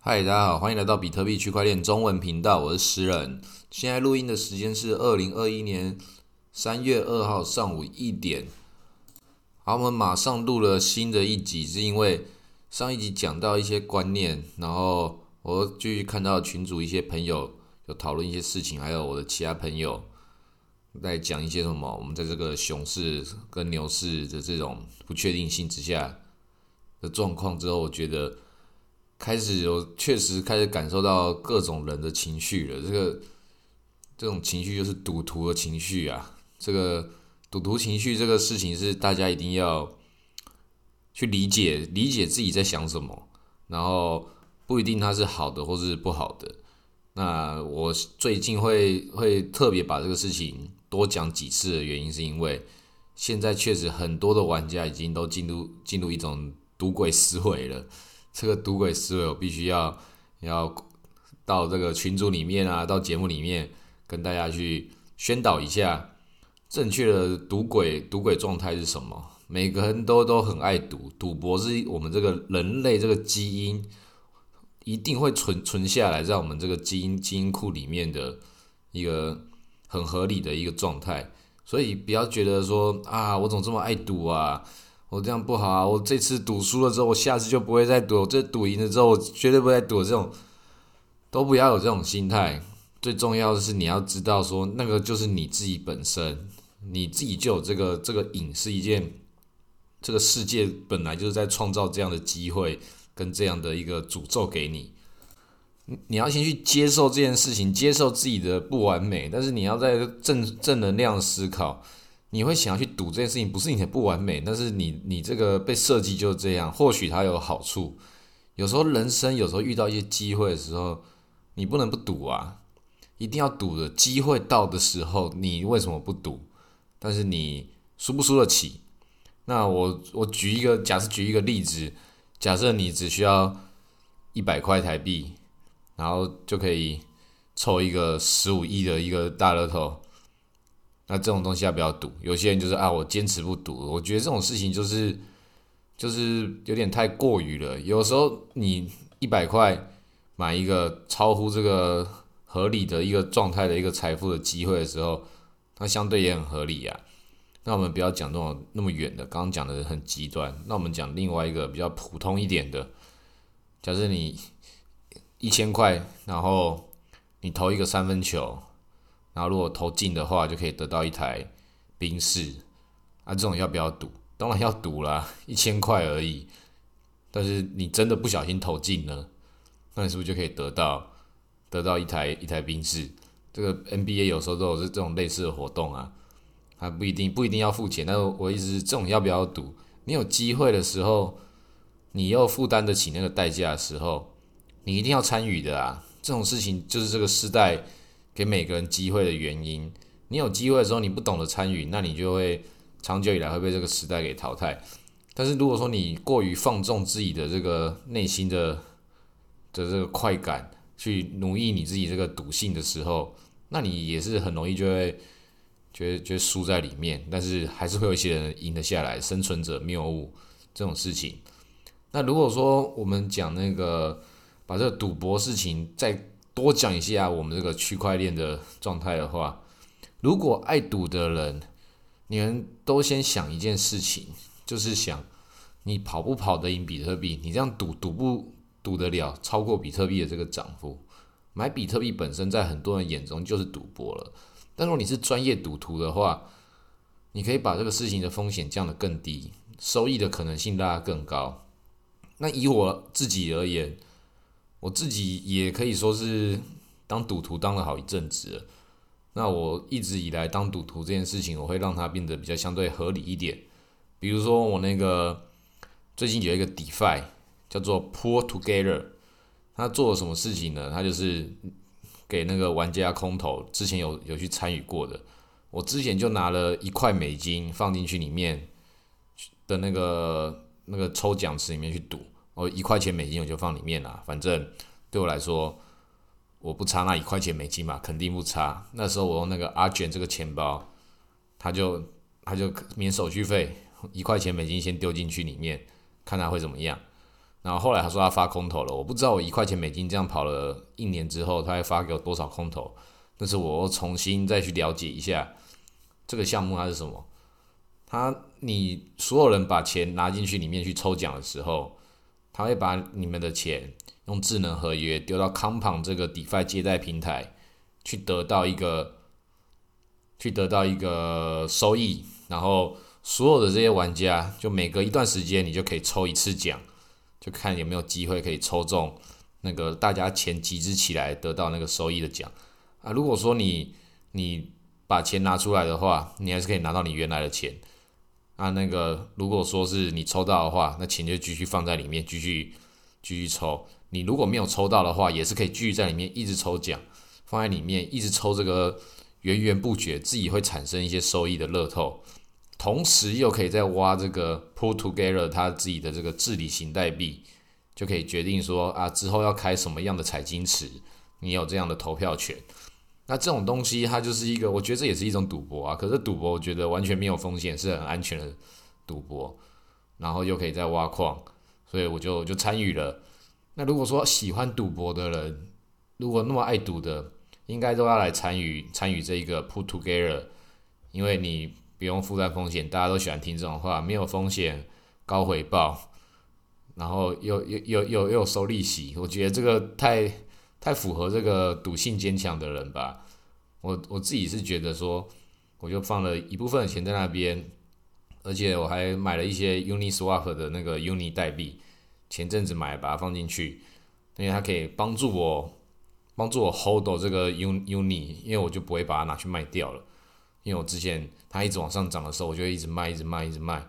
嗨，大家好，欢迎来到比特币区块链中文频道，我是诗人。现在录音的时间是二零二一年三月二号上午一点。好，我们马上录了新的一集，是因为上一集讲到一些观念，然后我继续看到群主一些朋友有讨论一些事情，还有我的其他朋友在讲一些什么。我们在这个熊市跟牛市的这种不确定性之下的状况之后，我觉得。开始有确实开始感受到各种人的情绪了，这个这种情绪就是赌徒的情绪啊。这个赌徒情绪这个事情是大家一定要去理解，理解自己在想什么，然后不一定它是好的或是不好的。那我最近会会特别把这个事情多讲几次的原因，是因为现在确实很多的玩家已经都进入进入一种赌鬼思维了。这个赌鬼思维，我必须要要到这个群组里面啊，到节目里面跟大家去宣导一下正确的赌鬼赌鬼状态是什么。每个人都都很爱赌，赌博是我们这个人类这个基因一定会存存下来，在我们这个基因基因库里面的一个很合理的一个状态。所以不要觉得说啊，我怎么这么爱赌啊？我这样不好啊！我这次赌输了之后，我下次就不会再赌。我这赌赢了之后，我绝对不会再赌。这种都不要有这种心态。最重要的是，你要知道说，那个就是你自己本身，你自己就有这个这个瘾，是一件这个世界本来就是在创造这样的机会跟这样的一个诅咒给你。你要先去接受这件事情，接受自己的不完美，但是你要在正正能量思考。你会想要去赌这件事情，不是你的不完美，但是你你这个被设计就是这样。或许它有好处，有时候人生有时候遇到一些机会的时候，你不能不赌啊，一定要赌的。机会到的时候，你为什么不赌？但是你输不输得起？那我我举一个，假设举一个例子，假设你只需要一百块台币，然后就可以抽一个十五亿的一个大乐透。那这种东西要不要赌？有些人就是啊，我坚持不赌。我觉得这种事情就是就是有点太过于了。有时候你一百块买一个超乎这个合理的一个状态的一个财富的机会的时候，它相对也很合理呀。那我们不要讲那种那么远的，刚刚讲的很极端。那我们讲另外一个比较普通一点的，假设你一千块，然后你投一个三分球。然后如果投进的话，就可以得到一台宾士。啊，这种要不要赌？当然要赌啦，一千块而已。但是你真的不小心投进了，那你是不是就可以得到得到一台一台宾士？这个 NBA 有时候都有这种类似的活动啊，还不一定不一定要付钱。但是我意思是，这种要不要赌？你有机会的时候，你又负担得起那个代价的时候，你一定要参与的啊！这种事情就是这个时代。给每个人机会的原因，你有机会的时候，你不懂得参与，那你就会长久以来会被这个时代给淘汰。但是如果说你过于放纵自己的这个内心的的这个快感，去奴役你自己这个赌性的时候，那你也是很容易就会觉得觉得输在里面。但是还是会有一些人赢得下来，生存者谬误这种事情。那如果说我们讲那个把这个赌博事情再多讲一下我们这个区块链的状态的话，如果爱赌的人，你们都先想一件事情，就是想你跑不跑得赢比特币？你这样赌赌不赌得了超过比特币的这个涨幅？买比特币本身在很多人眼中就是赌博了。但如果你是专业赌徒的话，你可以把这个事情的风险降得更低，收益的可能性拉得更高。那以我自己而言，我自己也可以说是当赌徒当了好一阵子了。那我一直以来当赌徒这件事情，我会让它变得比较相对合理一点。比如说我那个最近有一个 DeFi 叫做 Pull Together，他做了什么事情呢？他就是给那个玩家空投，之前有有去参与过的。我之前就拿了一块美金放进去里面的那个那个抽奖池里面去赌。我一块钱美金我就放里面了，反正对我来说我不差那一块钱美金嘛，肯定不差。那时候我用那个阿卷这个钱包，他就他就免手续费，一块钱美金先丢进去里面，看他会怎么样。然后后来他说他发空投了，我不知道我一块钱美金这样跑了一年之后，他会发给我多少空投。但是我重新再去了解一下这个项目它是什么。他你所有人把钱拿进去里面去抽奖的时候，他会把你们的钱用智能合约丢到康庞这个 DeFi 借贷平台，去得到一个去得到一个收益，然后所有的这些玩家就每隔一段时间你就可以抽一次奖。就看有没有机会可以抽中那个大家钱集资起来得到那个收益的奖啊！如果说你你把钱拿出来的话，你还是可以拿到你原来的钱啊。那个如果说是你抽到的话，那钱就继续放在里面，继续继续抽。你如果没有抽到的话，也是可以继续在里面一直抽奖，放在里面一直抽这个源源不绝，自己会产生一些收益的乐透。同时又可以再挖这个 pull together 他自己的这个治理型代币，就可以决定说啊之后要开什么样的彩金池，你有这样的投票权。那这种东西它就是一个，我觉得这也是一种赌博啊。可是赌博我觉得完全没有风险，是很安全的赌博。然后又可以再挖矿，所以我就就参与了。那如果说喜欢赌博的人，如果那么爱赌的，应该都要来参与参与这一个 put together，因为你。不用负担风险，大家都喜欢听这种话，没有风险，高回报，然后又又又又又收利息，我觉得这个太太符合这个赌性坚强的人吧。我我自己是觉得说，我就放了一部分的钱在那边，而且我还买了一些 Uniswap 的那个 Uni 代币，前阵子买把它放进去，因为它可以帮助我帮助我 hold 这个 Uni，因为我就不会把它拿去卖掉了。因为我之前它一直往上涨的时候，我就一直卖，一直卖，一直卖，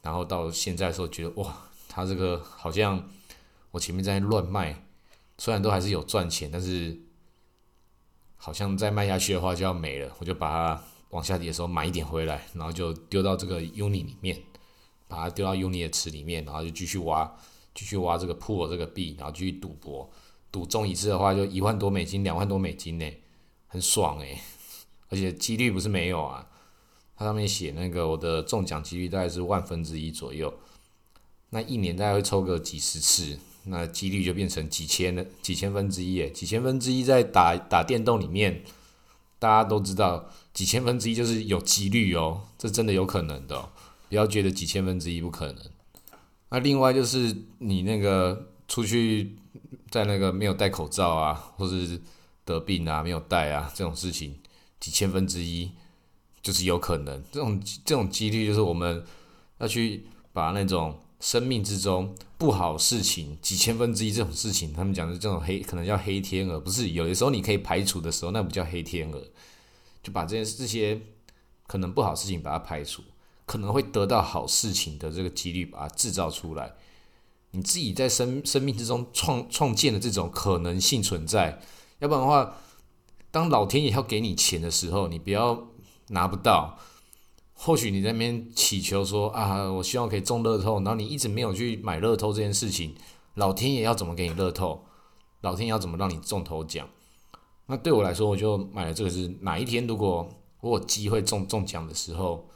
然后到现在的时候，觉得哇，它这个好像我前面在乱卖，虽然都还是有赚钱，但是好像再卖下去的话就要没了，我就把它往下跌的时候买一点回来，然后就丢到这个 Uni 里面，把它丢到 Uni 的池里面，然后就继续挖，继续挖这个 Pool 这个币，然后继续赌博，赌中一次的话就一万多美金，两万多美金呢，很爽诶。而且几率不是没有啊，它上面写那个我的中奖几率大概是万分之一左右，那一年大概会抽个几十次，那几率就变成几千的几千分之一，几千分之一在打打电动里面，大家都知道几千分之一就是有几率哦，这真的有可能的，不要觉得几千分之一不可能。那另外就是你那个出去在那个没有戴口罩啊，或者是得病啊没有戴啊这种事情。几千分之一就是有可能，这种这种几率就是我们要去把那种生命之中不好事情几千分之一这种事情，他们讲的这种黑可能叫黑天鹅，不是有的时候你可以排除的时候，那不叫黑天鹅，就把这些这些可能不好事情把它排除，可能会得到好事情的这个几率把它制造出来，你自己在生 生命之中创创建的这种可能性存在，要不然的话。当老天爷要给你钱的时候，你不要拿不到。或许你在那边祈求说啊，我希望可以中乐透，然后你一直没有去买乐透这件事情，老天爷要怎么给你乐透？老天爷要怎么让你中头奖？那对我来说，我就买了这个是哪一天如果我有机会中中奖的时候，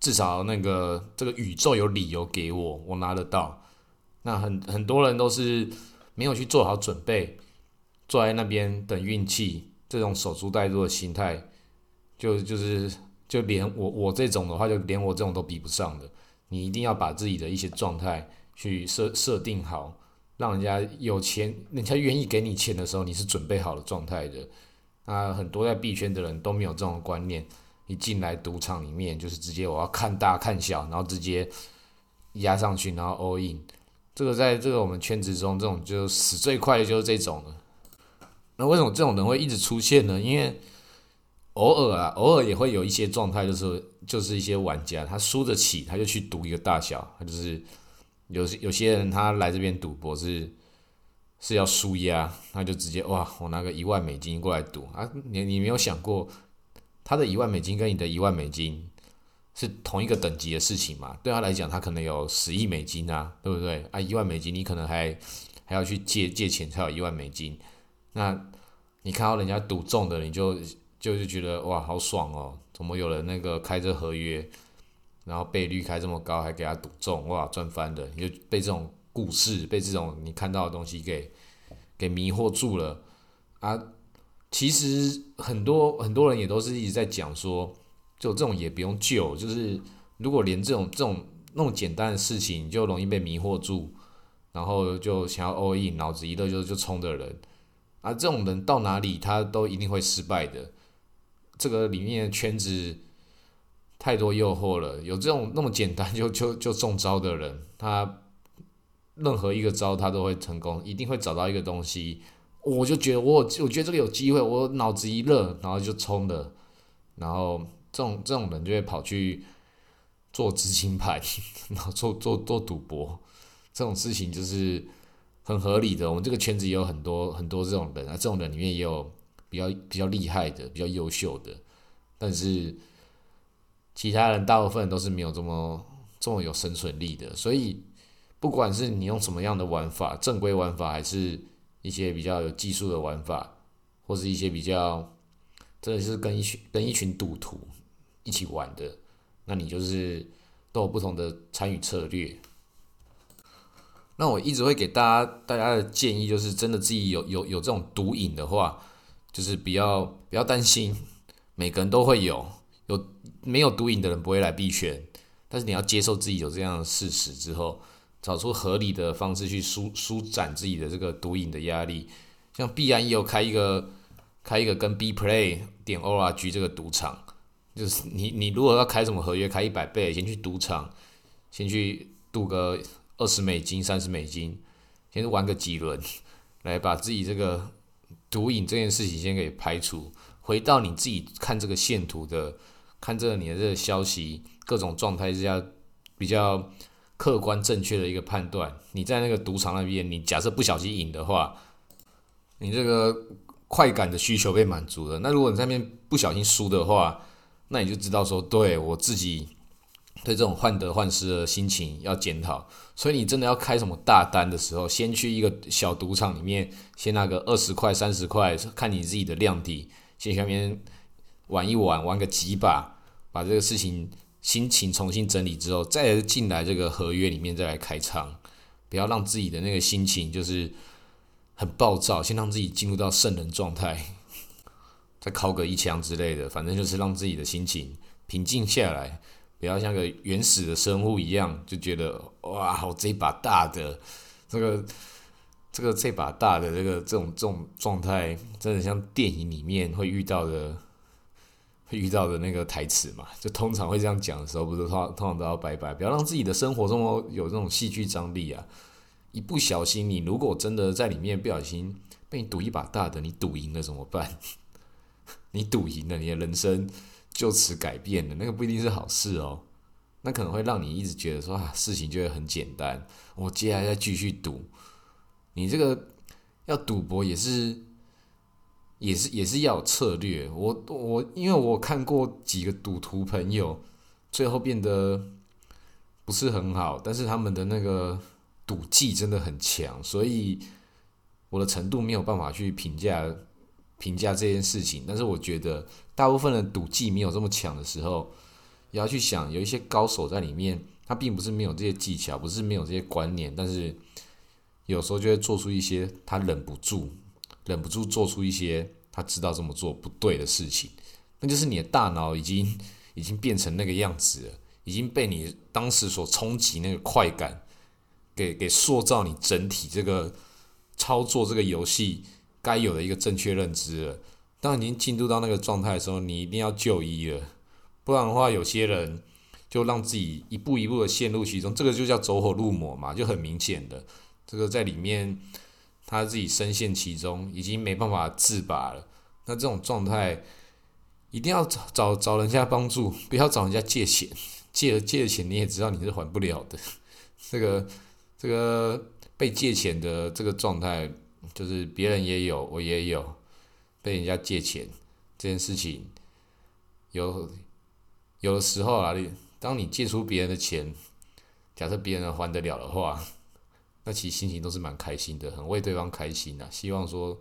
至少那个这个宇宙有理由给我，我拿得到。那很很多人都是没有去做好准备，坐在那边等运气。这种守株待兔的心态，就就是就连我我这种的话，就连我这种都比不上的。你一定要把自己的一些状态去设设定好，让人家有钱，人家愿意给你钱的时候，你是准备好了状态的。啊，很多在币圈的人都没有这种观念，一进来赌场里面就是直接我要看大看小，然后直接压上去，然后 all in。这个在这个我们圈子中，这种就死最快的就是这种了。那为什么这种人会一直出现呢？因为偶尔啊，偶尔也会有一些状态，就是就是一些玩家他输得起，他就去赌一个大小。他就是有有些人他来这边赌博是是要输压，他就直接哇，我拿个一万美金过来赌啊！你你没有想过，他的一万美金跟你的一万美金是同一个等级的事情嘛？对他来讲，他可能有十亿美金啊，对不对？啊，一万美金你可能还还要去借借钱才有一万美金。那你看到人家赌中的，你就就是觉得哇，好爽哦！怎么有人那个开着合约，然后倍率开这么高，还给他赌中，哇，赚翻的！就被这种故事，被这种你看到的东西给给迷惑住了啊。其实很多很多人也都是一直在讲说，就这种也不用救，就是如果连这种这种那么简单的事情就容易被迷惑住，然后就想要 all in，脑子一热就就冲的人啊，这种人到哪里他都一定会失败的。这个里面的圈子太多诱惑了，有这种那么简单 就就就中招的人，他任何一个招他都会成功，一定会找到一个东西。我就觉得我我觉得这个有机会，我脑子一热，然后就冲了，然后这种这种人就会跑去做资金牌，然后做做做赌博，这种事情就是很合理的。我们这个圈子也有很多很多这种人啊，这种人里面也有比较比较厉害的、比较优秀的，但是其他人大部分都是没有这么这么有生存力的。所以不管是你用什么样的玩法，正规玩法还是。一些比较有技术的玩法，或是一些比较真的是跟一群跟一群赌徒一起玩的，那你就是都有不同的参与策略。那我一直会给大家大家的建议就是，真的自己有有有这种毒瘾的话，就是不要不要担心，每个人都会有，有没有毒瘾的人不会来币圈，但是你要接受自己有这样的事实之后。找出合理的方式去舒舒展自己的这个毒瘾的压力，像必然也有开一个开一个跟 B Play 点 ORG 这个赌场，就是你你如果要开什么合约，开一百倍，先去赌场，先去赌个二十美金、三十美金，先玩个几轮，来把自己这个毒瘾这件事情先给排除，回到你自己看这个线图的，看这个你的这个消息各种状态之下比较。客观正确的一个判断，你在那个赌场那边，你假设不小心赢的话，你这个快感的需求被满足了。那如果你在那边不小心输的话，那你就知道说，对我自己对这种患得患失的心情要检讨。所以你真的要开什么大单的时候，先去一个小赌场里面，先拿个二十块、三十块，看你自己的量底，先下面玩一玩，玩个几把，把这个事情。心情重新整理之后，再进来这个合约里面再来开仓，不要让自己的那个心情就是很暴躁，先让自己进入到圣人状态，再敲个一枪之类的，反正就是让自己的心情平静下来，不要像个原始的生物一样，就觉得哇，好这把大的，这个这个这把大的这个这种这种状态，真的像电影里面会遇到的。会遇到的那个台词嘛，就通常会这样讲的时候，不是通通常都要拜拜，不要让自己的生活中有这种戏剧张力啊！一不小心，你如果真的在里面不小心被你赌一把大的，你赌赢了怎么办？你赌赢了，你的人生就此改变的，那个不一定是好事哦。那可能会让你一直觉得说啊，事情就会很简单，我接下来再继续赌。你这个要赌博也是。也是也是要有策略，我我因为我看过几个赌徒朋友，最后变得不是很好，但是他们的那个赌技真的很强，所以我的程度没有办法去评价评价这件事情。但是我觉得大部分的赌技没有这么强的时候，也要去想有一些高手在里面，他并不是没有这些技巧，不是没有这些观念，但是有时候就会做出一些他忍不住。忍不住做出一些他知道这么做不对的事情，那就是你的大脑已经已经变成那个样子了，已经被你当时所冲击那个快感给给塑造你整体这个操作这个游戏该有的一个正确认知了。当已经进入到那个状态的时候，你一定要就医了，不然的话，有些人就让自己一步一步的陷入其中，这个就叫走火入魔嘛，就很明显的这个在里面。他自己深陷其中，已经没办法自拔了。那这种状态，一定要找找找人家帮助，不要找人家借钱。借了借了钱，你也知道你是还不了的。这个这个被借钱的这个状态，就是别人也有，我也有被人家借钱这件事情。有有的时候啊，你当你借出别人的钱，假设别人还得了的话。那其实心情都是蛮开心的，很为对方开心啊，希望说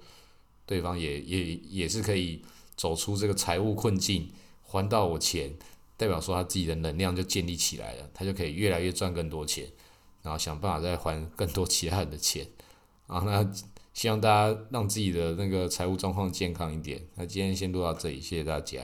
对方也也也是可以走出这个财务困境，还到我钱，代表说他自己的能量就建立起来了，他就可以越来越赚更多钱。然后想办法再还更多其他人的钱。啊，那希望大家让自己的那个财务状况健康一点。那今天先录到这里，谢谢大家。